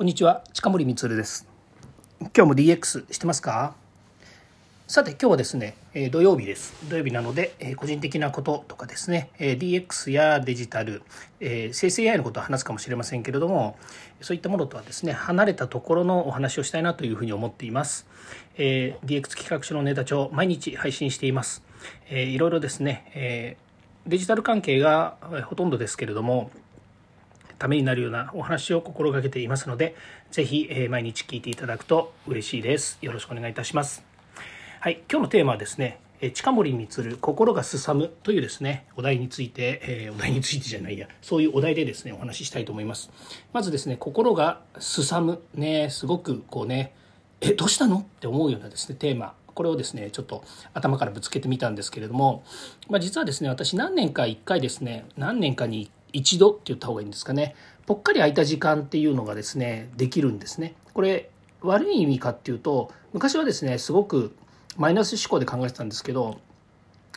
こんにちは近森光です。今日も DX してますか？さて今日はですね土曜日です。土曜日なので個人的なこととかですね DX やデジタル生成 AI のことを話すかもしれませんけれどもそういったものとはですね離れたところのお話をしたいなというふうに思っています。DX 企画書のネタ帳毎日配信しています。いろいろですねデジタル関係がほとんどですけれどもためになるようなお話を心がけていますので、ぜひ、え毎日聞いていただくと嬉しいです。よろしくお願いいたします。はい、今日のテーマはですね、近森光心がすさむというですねお題について、えー、お題についてじゃないやそういうお題でですねお話ししたいと思いますまずですね心がすさむねすごくこうねえどうしたの？って思うようなですねテーマこれをですねちょっと頭からぶつけてみたんですけれども、まあ、実はですね私何年か1回ですね何年かに一度って言った方がいいんですかね。ぽっかり空いた時間っていうのがですねできるんですね。これ悪い意味かっていうと昔はですねすごくマイナス思考で考えてたんですけど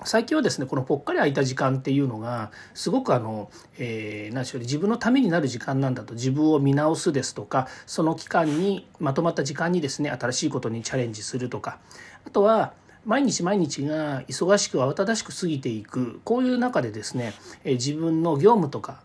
最近はですねこのぽっかり空いた時間っていうのがすごくあの、えー、何しょう自分のためになる時間なんだと。自分を見直すですとかその期間にまとまった時間にですね新しいことにチャレンジするとか。あとは毎日毎日が忙しく慌ただしく過ぎていくこういう中でですね自分の業務とか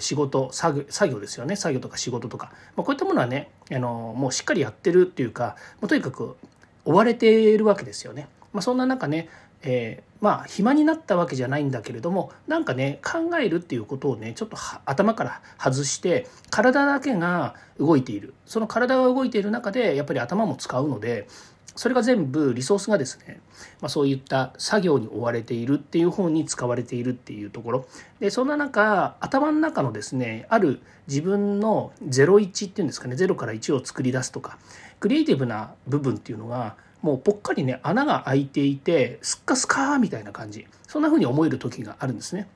仕事作業ですよね。作業とか仕事とか、まあ、こういったものはねあのもうしっかりやってるっていうかもうとにかく追われているわけですよね。まあ、そんな中ね、えー、まあ暇になったわけじゃないんだけれどもなんかね考えるっていうことをねちょっと頭から外して体だけが動いている。その体が動いている中でやっぱり頭も使うのでそれが全部リソースがですね、まあ、そういった作業に追われているっていう方に使われているっていうところでそんな中頭の中のですねある自分の01っていうんですかね0から1を作り出すとかクリエイティブな部分っていうのがもうぽっかりね穴が開いていてスッカスカーみたいな感じそんな風に思える時があるんですね。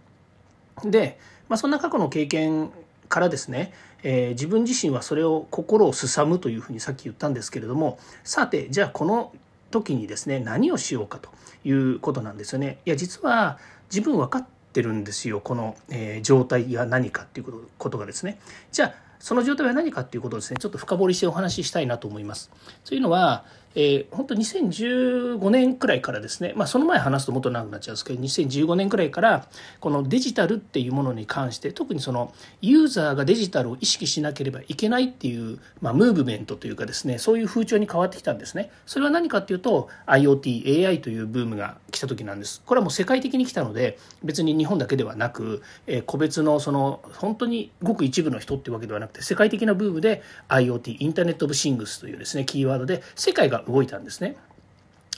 で、まあ、そんな過去の経験からですね、えー、自分自身はそれを心をすさむというふうにさっき言ったんですけれどもさてじゃあこの時にですね何をしようかということなんですよね。いや実は自分分かってるんですよこの、えー、状態が何かっていうことことがですね。じゃあその状態は何かっていうことをですねちょっと深掘りしてお話ししたいなと思います。というのはえー、本当2015年くらいからですね、まあ、その前話すともっと長くなっちゃうんですけど2015年くらいからこのデジタルっていうものに関して特にそのユーザーがデジタルを意識しなければいけないっていう、まあ、ムーブメントというかですねそういう風潮に変わってきたんですね。それは何かっていうと IoTAI というブームが来た時なんです。これはもう世界的に来たので別に日本だけではなく、えー、個別のその本当にごく一部の人っていうわけではなくて世界的なブームで IoT インターネット・オブ・シングスというですねキーワードで世界が動いたんですね。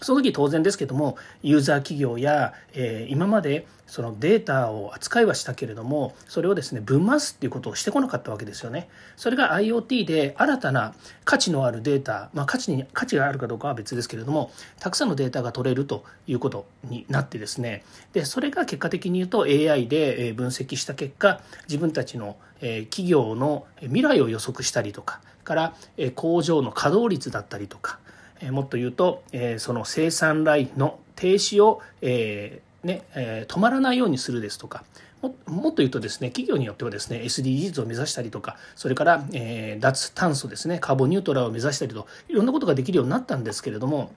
その時当然ですけどもユーザー企業や、えー、今までそのデータを扱いはしたけれどもそれをですね分回すっていうことをしてこなかったわけですよね。それが IoT で新たな価値のあるデータ、まあ、価値に価値があるかどうかは別ですけれどもたくさんのデータが取れるということになってですねでそれが結果的に言うと AI で分析した結果自分たちの企業の未来を予測したりとかから工場の稼働率だったりとかえもっと言うと、えその生産ラインの停止を、えねえ止まらないようにするですとかももっと言うとですね企業によってはですね SDGs を目指したりとかそれから、え脱炭素ですねカーボンニュートラルを目指したりといろんなことができるようになったんですけれども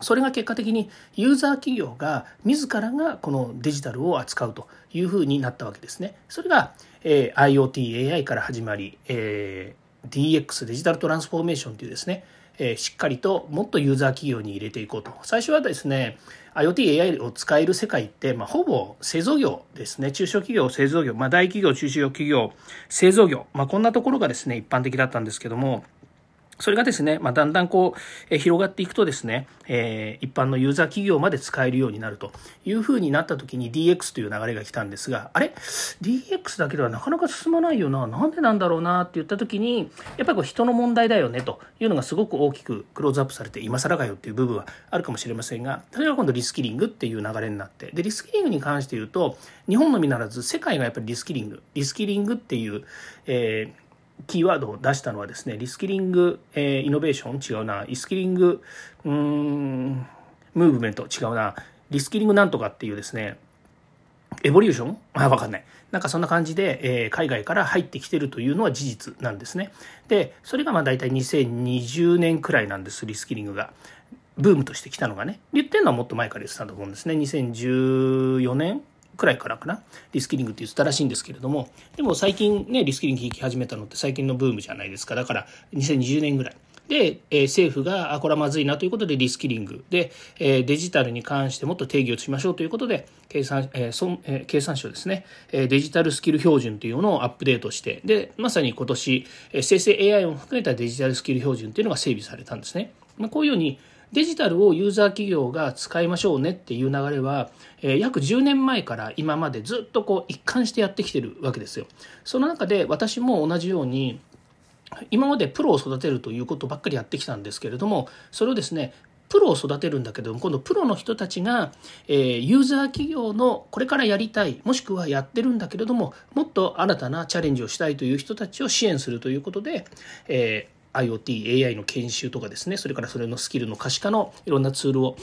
それが結果的にユーザー企業が自らがこのデジタルを扱うというふうになったわけですね。それが、え IoT、AI から始まり、えー DX デジタルトランスフォーメーションというですねえしっかりともっとユーザー企業に入れていこうと。最初はですね、IoT、AI を使える世界って、まあ、ほぼ製造業ですね。中小企業、製造業、まあ、大企業、中小企業、製造業、まあ、こんなところがですね、一般的だったんですけども、それがですね、まあ、だんだんこう、え広がっていくとですね、えー、一般のユーザー企業まで使えるようになるというふうになった時に DX という流れが来たんですが、あれ ?DX だけではなかなか進まないよな。なんでなんだろうなって言った時に、やっぱりこう人の問題だよねというのがすごく大きくクローズアップされて、今更かよっていう部分はあるかもしれませんが、それが今度リスキリングっていう流れになって、で、リスキリングに関して言うと、日本のみならず世界がやっぱりリスキリング、リスキリングっていう、えーキーワードを出したのはですね、リスキリング、えー、イノベーション違うな、リスキリング、うん、ムーブメント違うな、リスキリングなんとかっていうですね、エボリューション？あ、わかんない。なんかそんな感じで、えー、海外から入ってきてるというのは事実なんですね。で、それがまあ大体2020年くらいなんです、リスキリングが。ブームとして来たのがね。言ってるのはもっと前から言ってたと思うんですね。2014年くらいからかな？リスキリングって言ってたらしいんですけれども。でも最近ね、リスキリング聞き始めたのって最近のブームじゃないですか。だから2020年ぐらい。で、えー、政府が、あ、これはまずいなということでリスキリングで、えー、デジタルに関してもっと定義をしましょうということで、経産、えーそえー、経産省ですね、えー、デジタルスキル標準というのをアップデートして、で、まさに今年、えー、生成 AI を含めたデジタルスキル標準というのが整備されたんですね。まあ、こういうように、デジタルをユーザー企業が使いましょうねっていう流れは、えー、約10年前から今までずっとこう一貫してやってきてるわけですよ。その中で私も同じように今までプロを育てるということばっかりやってきたんですけれどもそれをですねプロを育てるんだけども今度プロの人たちが、えー、ユーザー企業のこれからやりたいもしくはやってるんだけれどももっと新たなチャレンジをしたいという人たちを支援するということで、えー、IoT、AI の研修とかですね。それからそれのスキルの可視化のいろんなツールを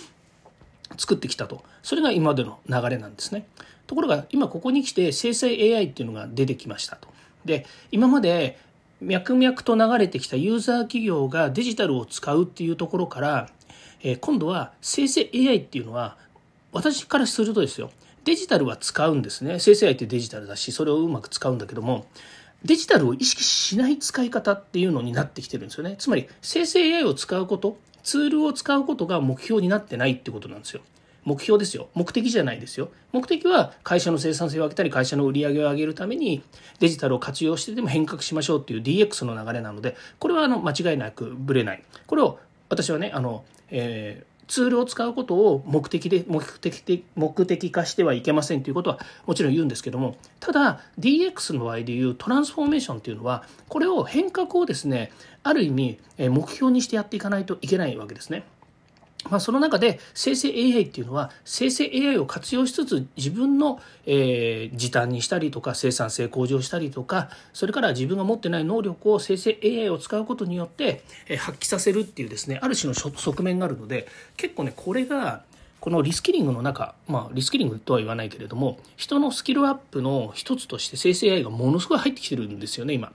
作ってきたと。それが今までの流れなんですね。ところが今ここに来て生成 AI っていうのが出てきましたと。で今まで脈々と流れてきたユーザー企業がデジタルを使うっていうところから、えー、今度は生成 AI っていうのは私からするとですよ。デジタルは使うんですね。生成 AI ってデジタルだしそれをうまく使うんだけどもデジタルを意識しない使い方っていうのになってきてるんですよねつまり生成 AI を使うことツールを使うことが目標になってないってことなんですよ目標ですよ。目的じゃないですよ。目的は会社の生産性を上げたり、会社の売り上げを上げるためにデジタルを活用してでも変革しましょうっていう DX の流れなので、これはあの間違いなくぶれない。これを私はね、あの、えーツールを使うことを目的で目的的目的化してはいけませんということはもちろん言うんですけどもただ DX の場合でいうトランスフォーメーションというのはこれを変革をですねある意味目標にしてやっていかないといけないわけですね。まあ、その中で生成 AI っていうのは生成 AI を活用しつつ自分の、え、時短にしたりとか生産性向上したりとかそれから自分が持ってない能力を生成 AI を使うことによって、え、発揮させるっていうですねある種の側面があるので結構ねこれがこのリスキリングの中、まあ、リスキリングとは言わないけれども人のスキルアップの一つとして生成 AI がものすごい入ってきてるんですよね今。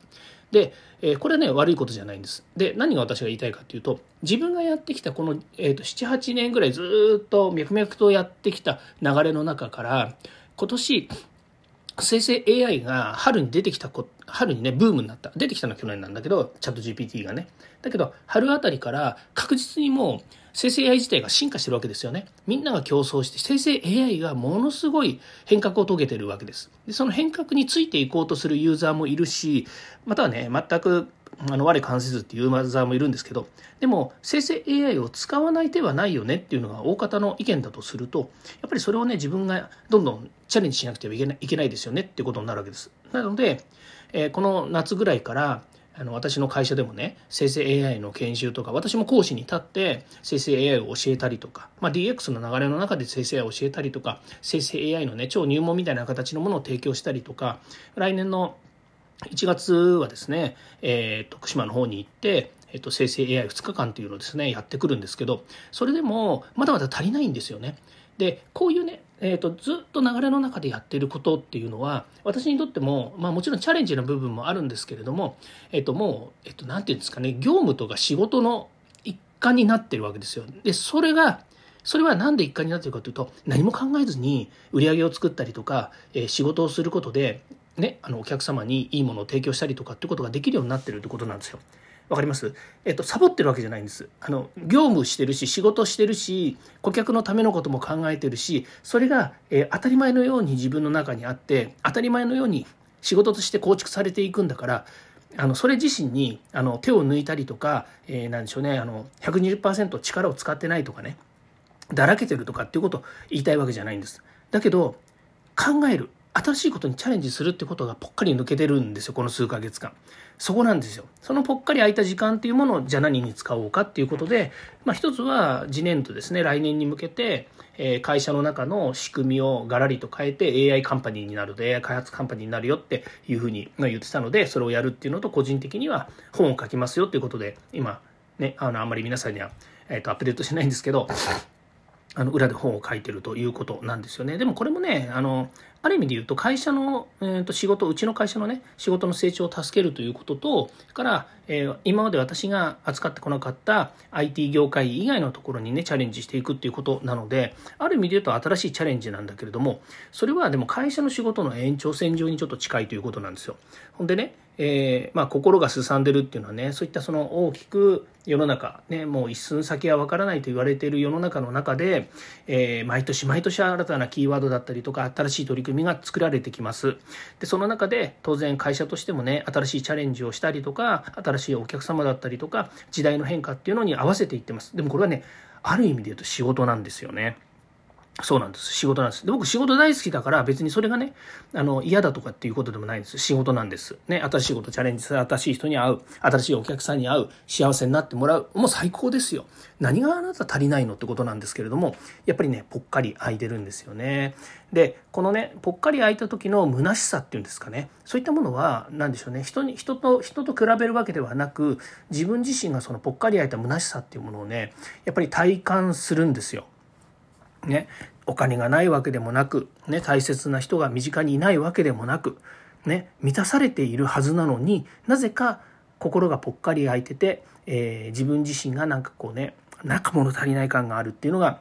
で、えー、これはね悪いことじゃないんです。で何が私が言いたいかっていうと自分がやってきたこの、えーと、78年ぐらいずっと脈々とやってきた流れの中から今年生成 AI が春に出てきたこ春にねブームになった出てきたのは去年なんだけどチャット GPT がねだけど春あたりから確実にもう生成 AI 自体が進化してるわけですよね。みんなが競争して、生成 AI がものすごい変革を遂げてるわけです。で、その変革についていこうとするユーザーもいるし、またはね、全くあの我関せずっていうユーザーもいるんですけど、でも生成 AI を使わない手はないよねっていうのが大方の意見だとすると、やっぱりそれをね、自分がどんどんチャレンジしなくてはいけないいけないですよねっていうことになるわけです。なので、えー、この夏ぐらいから、あの私の会社でもね生成 AI の研修とか私も講師に立って生成 AI を教えたりとか、まあ、DX の流れの中で生成 AI を教えたりとか生成 AI のね超入門みたいな形のものを提供したりとか来年の1月はですね、えー、徳島の方に行ってえっと、生成 AI2 日間というのをですねやってくるんですけどそれでもまだまだ足りないんですよね。でこういうねえーと、ずっと流れの中でやってることっていうのは私にとっても、まあ、もちろんチャレンジな部分もあるんですけれども、えーと、もう、えーと、なんていうんですかね業務とか仕事の一環になってるわけですよ。でそれがそれは何で一環になってるかというと何も考えずに売り上げを作ったりとか、えー、仕事をすることで、ね、あのお客様にいいものを提供したりとかってことができるようになってるってことなんですよ。わかります？えっと、サボってるわけじゃないんです。あの、業務してるし、仕事してるし、顧客のためのことも考えてるし、それが、えー、当たり前のように自分の中にあって、当たり前のように仕事として構築されていくんだから、あのそれ自身にあの手を抜いたりとか、えー、なんでしょうねあの120%力を使ってないとかねだらけてるとかっていうことを言いたいわけじゃないんですだけど考える新しいことにチャレンジするってことがぽっかり抜けてるんですよこの数ヶ月間そこなんですよそのぽっかり空いた時間っていうものをじゃあ何に使おうかっていうことで、まあ、一つは次年度ですね来年に向けて、えー、会社の中の仕組みをガラリと変えて AI カンパニーになると AI 開発カンパニーになるよっていうふうに言ってたのでそれをやるっていうのと個人的には本を書きますよっていうことで今ねあのあんまり皆さんには、えー、とアップデートしないんですけどあの裏で本を書いてるということなんですよね。でもこれもね、あの、ある意味で言うと会社の、えー、と仕事うちの会社のね仕事の成長を助けるということとから、えー、今まで私が扱ってこなかった IT 業界以外のところにねチャレンジしていくっていうことなのである意味で言うと新しいチャレンジなんだけれどもそれはでも会社の仕事の延長線上にちょっと近いということなんですよ。ほんでねえー、まあ、心がすさんでるっていうのはねそういったその大きく世の中、ね、もう一寸先は分からないと言われている世の中の中で、えー、毎年毎年新たなキーワードだったりとか新しい取り組みが作られてきますでその中で当然会社としてもね新しいチャレンジをしたりとか新しいお客様だったりとか時代の変化っていうのに合わせていってますでもこれはねある意味で言うと仕事なんですよね。そうなんです。仕事なんです。で僕仕事大好きだから別にそれがね、あの嫌だとかっていうことでもないんです。仕事なんです。ね、新しいことチャレンジする、新しい人に会う、新しいお客さんに会う、幸せになってもらう。もう最高ですよ。何があなた足りないのってことなんですけれども、やっぱりね、ぽっかり空いてるんですよね。で、このね、ぽっかり空いた時の虚しさっていうんですかね。そういったものは、何でしょうね。人に、人と、人と比べるわけではなく、自分自身がそのぽっかり空いた虚しさっていうものをね、やっぱり体感するんですよ。ね、お金がないわけでもなく、ね、大切な人が身近にいないわけでもなく、ね、満たされているはずなのになぜか心がぽっかり空いてて、えー、自分自身がなんかこうねなんか物足りない感があるっていうのが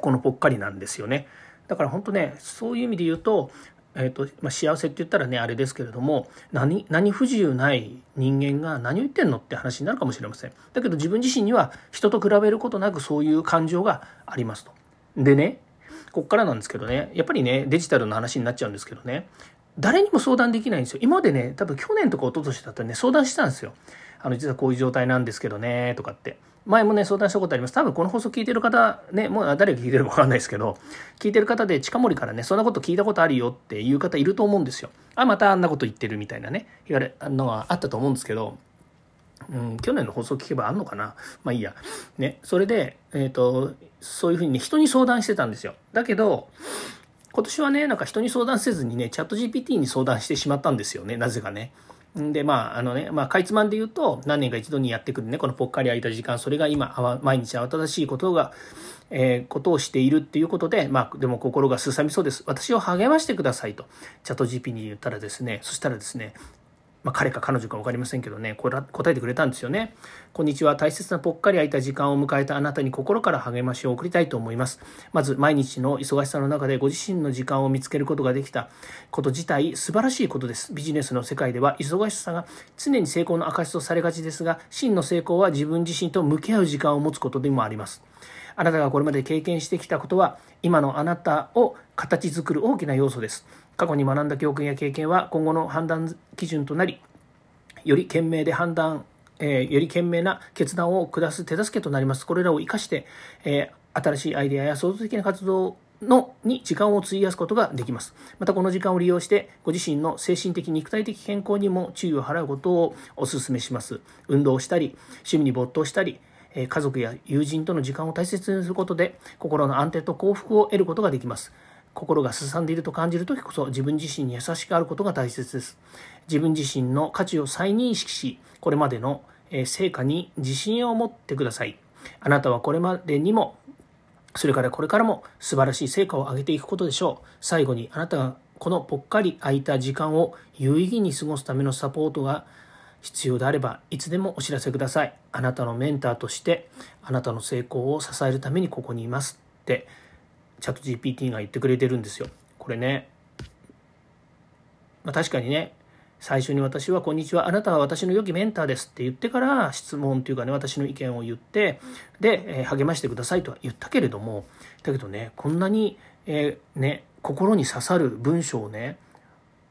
このぽっかりなんですよね。だから本当ねそういう意味で言うと,、えーとまあ、幸せって言ったらねあれですけれども何何不自由ない人間が何を言ってんのって話になるかもしれません。だけど自分自身には人と比べることなくそういう感情がありますと。でね、こっからなんですけどね、やっぱりね、デジタルの話になっちゃうんですけどね、誰にも相談できないんですよ。今までね、多分去年とか一昨年だったらね、相談してたんですよ。あの、実はこういう状態なんですけどね、とかって。前もね、相談したことあります。多分この放送聞いてる方、ね、もう誰が聞いてるかわかんないですけど、聞いてる方で近森からね、そんなこと聞いたことあるよっていう方いると思うんですよ。あ、またあんなこと言ってるみたいなね、言われ、のがあったと思うんですけど、うん、去年の放送聞けばあんのかな？まあいいや。ね、それで、えっ、ー、と、そういうふうにね、人に相談してたんですよ。だけど、今年はね、なんか人に相談せずにね、チャット GPT に相談してしまったんですよね、なぜかね。で、まあ、あのね、まあ、かいつまんで言うと、何年か一度にやってくるね、このぽっかり空いた時間、それが今、毎日慌ただしいことが、えー、ことをしているっていうことで、まあ、でも心がすさみそうです。私を励ましてくださいと、チャット GP に言ったらですね、そしたらですね、まあ、彼か彼女か分かりませんけどね、これ答えてくれたんですよね。こんにちは。大切なぽっかり空いた時間を迎えたあなたに心から励ましを送りたいと思います。まず、毎日の忙しさの中でご自身の時間を見つけることができたこと自体、素晴らしいことです。ビジネスの世界では、忙しさが常に成功の証とされがちですが、真の成功は自分自身と向き合う時間を持つことでもあります。あなたがこれまで経験してきたことは、今のあなたを形作る大きな要素です。過去に学んだ教訓や経験は今後の判断基準となり、より賢明で判断、え、より賢明な決断を下す手助けとなります。これらを活かして、え、新しいアイデアや創造的な活動のに時間を費やすことができます。またこの時間を利用してご自身の精神的肉体的健康にも注意を払うことをお勧めします。運動をしたり、趣味に没頭したり、家族や友人との時間を大切にすることで心の安定と幸福を得ることができます。心がすさんでいると感じる時こそ自分自身に優しくあることが大切です。自分自身の価値を再認識し、これまでの成果に自信を持ってください。あなたはこれまでにも、それからこれからも素晴らしい成果を上げていくことでしょう。最後にあなたがこのぽっかり空いた時間を有意義に過ごすためのサポートが必要であればいつでもお知らせください。あなたのメンターとしてあなたの成功を支えるためにここにいますってチャット GPT が言ってくれてるんですよ。これね、まあ、確かにね、最初に私は、こんにちは、あなたは私の良きメンターですって言ってから質問というかね、私の意見を言って、で、え励ましてくださいとは言ったけれども、だけどね、こんなに、えー、ね、心に刺さる文章をね、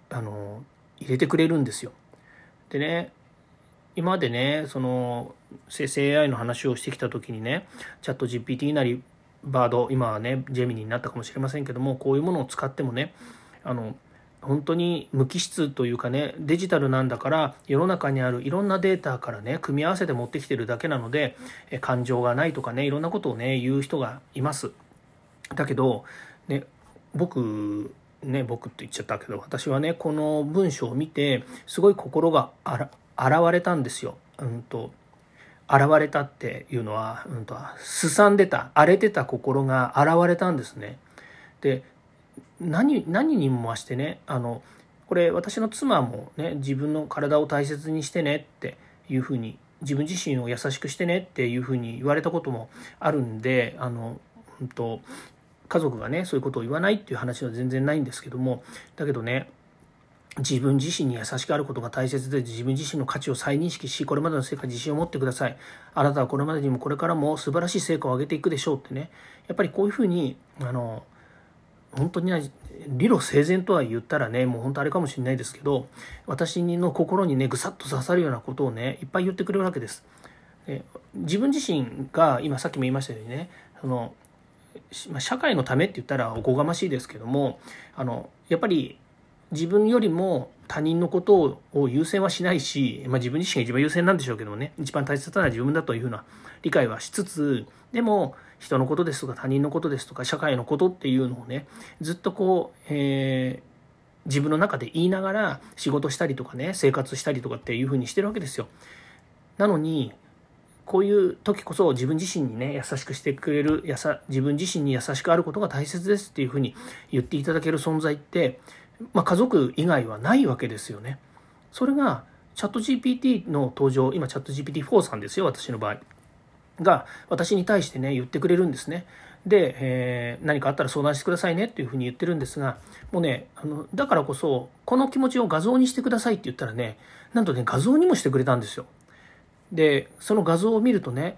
あの、入れてくれるんですよ。でね、今までね、その、生成 AI の話をしてきた時にね、チャット GPT なり、バード今はねジェミニになったかもしれませんけどもこういうものを使ってもねあの本当に無機質というかねデジタルなんだから世の中にあるいろんなデータからね組み合わせて持ってきてるだけなので感情がないとかねいろんなことをね言う人がいますだけどね僕ね僕って言っちゃったけど私はねこの文章を見てすごい心があら現れたんですよ。うんと現れたっていうのは、うんと、すさんでた荒れてた心が現れたんですね。で何何にも増してねあのこれ私の妻もね自分の体を大切にしてねっていうふうに自分自身を優しくしてねっていうふうに言われたこともあるんであの、うんと、家族がねそういうことを言わないっていう話は全然ないんですけどもだけどね自分自身に優しくあることが大切で自分自身の価値を再認識しこれまでの成果に自信を持ってくださいあなたはこれまでにもこれからも素晴らしい成果を上げていくでしょうってねやっぱりこういうふうにあの本当に理路整然とは言ったらねもう本当あれかもしれないですけど私の心にねぐさっと刺さるようなことをねいっぱい言ってくれるわけです。で自分自身が今さっきも言いましたようにねその社会のためって言ったらおこがましいですけどもあのやっぱり自分よりも他人のことを優先はしないし、まあ、自分自身が一番優先なんでしょうけどもね一番大切なのは自分だというふうな理解はしつつでも人のことですとか他人のことですとか社会のことっていうのをねずっとこう、えー、自分の中で言いながら仕事したりとかね生活したりとかっていうふうにしてるわけですよ。なのにこういう時こそ自分自身にね優しくしてくれるやさ自分自身に優しくあることが大切ですっていうふうに言っていただける存在って、まあ、家族以外はないわけですよね。それがチャット GPT の登場今チャット GPT4 さんですよ私の場合。が私に対してね言ってくれるんですね。で、えー、何かあったら相談してくださいねっていうふうに言ってるんですがもうねあのだからこそこの気持ちを画像にしてくださいって言ったらねなんとね画像にもしてくれたんですよ。でその画像を見るとね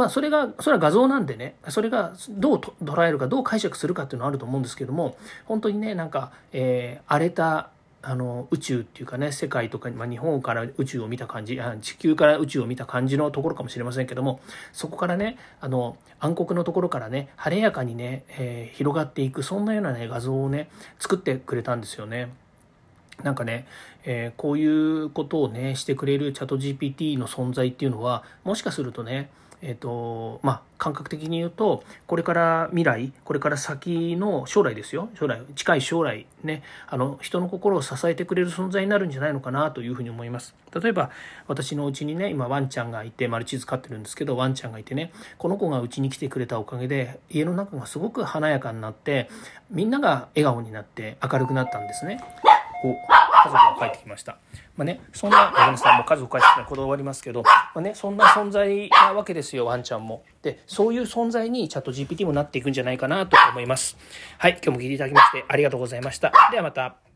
まあそれがそれは画像なんでねそれがどう捉えるかどう解釈するかっていうのはあると思うんですけども本当にねなんか、えー、荒れたあの宇宙っていうかね世界とか、まあ、日本から宇宙を見た感じ地球から宇宙を見た感じのところかもしれませんけどもそこからねあの暗黒のところからね晴れやかにね、えー、広がっていくそんなようなね画像をね作ってくれたんですよね。なんかね、えー、こういうことをねしてくれるチャット GPT の存在っていうのはもしかするとねえっ、ー、と、まあ、感覚的に言うと、これから未来、これから先の将来ですよ。将来、近い将来ね、あの、人の心を支えてくれる存在になるんじゃないのかなというふうに思います。例えば、私のうちにね、今ワンちゃんがいて、マルチーズ飼ってるんですけど、ワンちゃんがいてね、この子がうちに来てくれたおかげで、家の中がすごく華やかになって、みんなが笑顔になって明るくなったんですね。お家族が帰ってきました。まあね、そんな、ごめんなさい、もう家族帰ってきたらこだわりますけど、まあね、そんな存在なわけですよ、ワンちゃんも。で、そういう存在にチャット GPT もなっていくんじゃないかなと思います。はい、今日も聞いていただきましてありがとうございました。ではまた。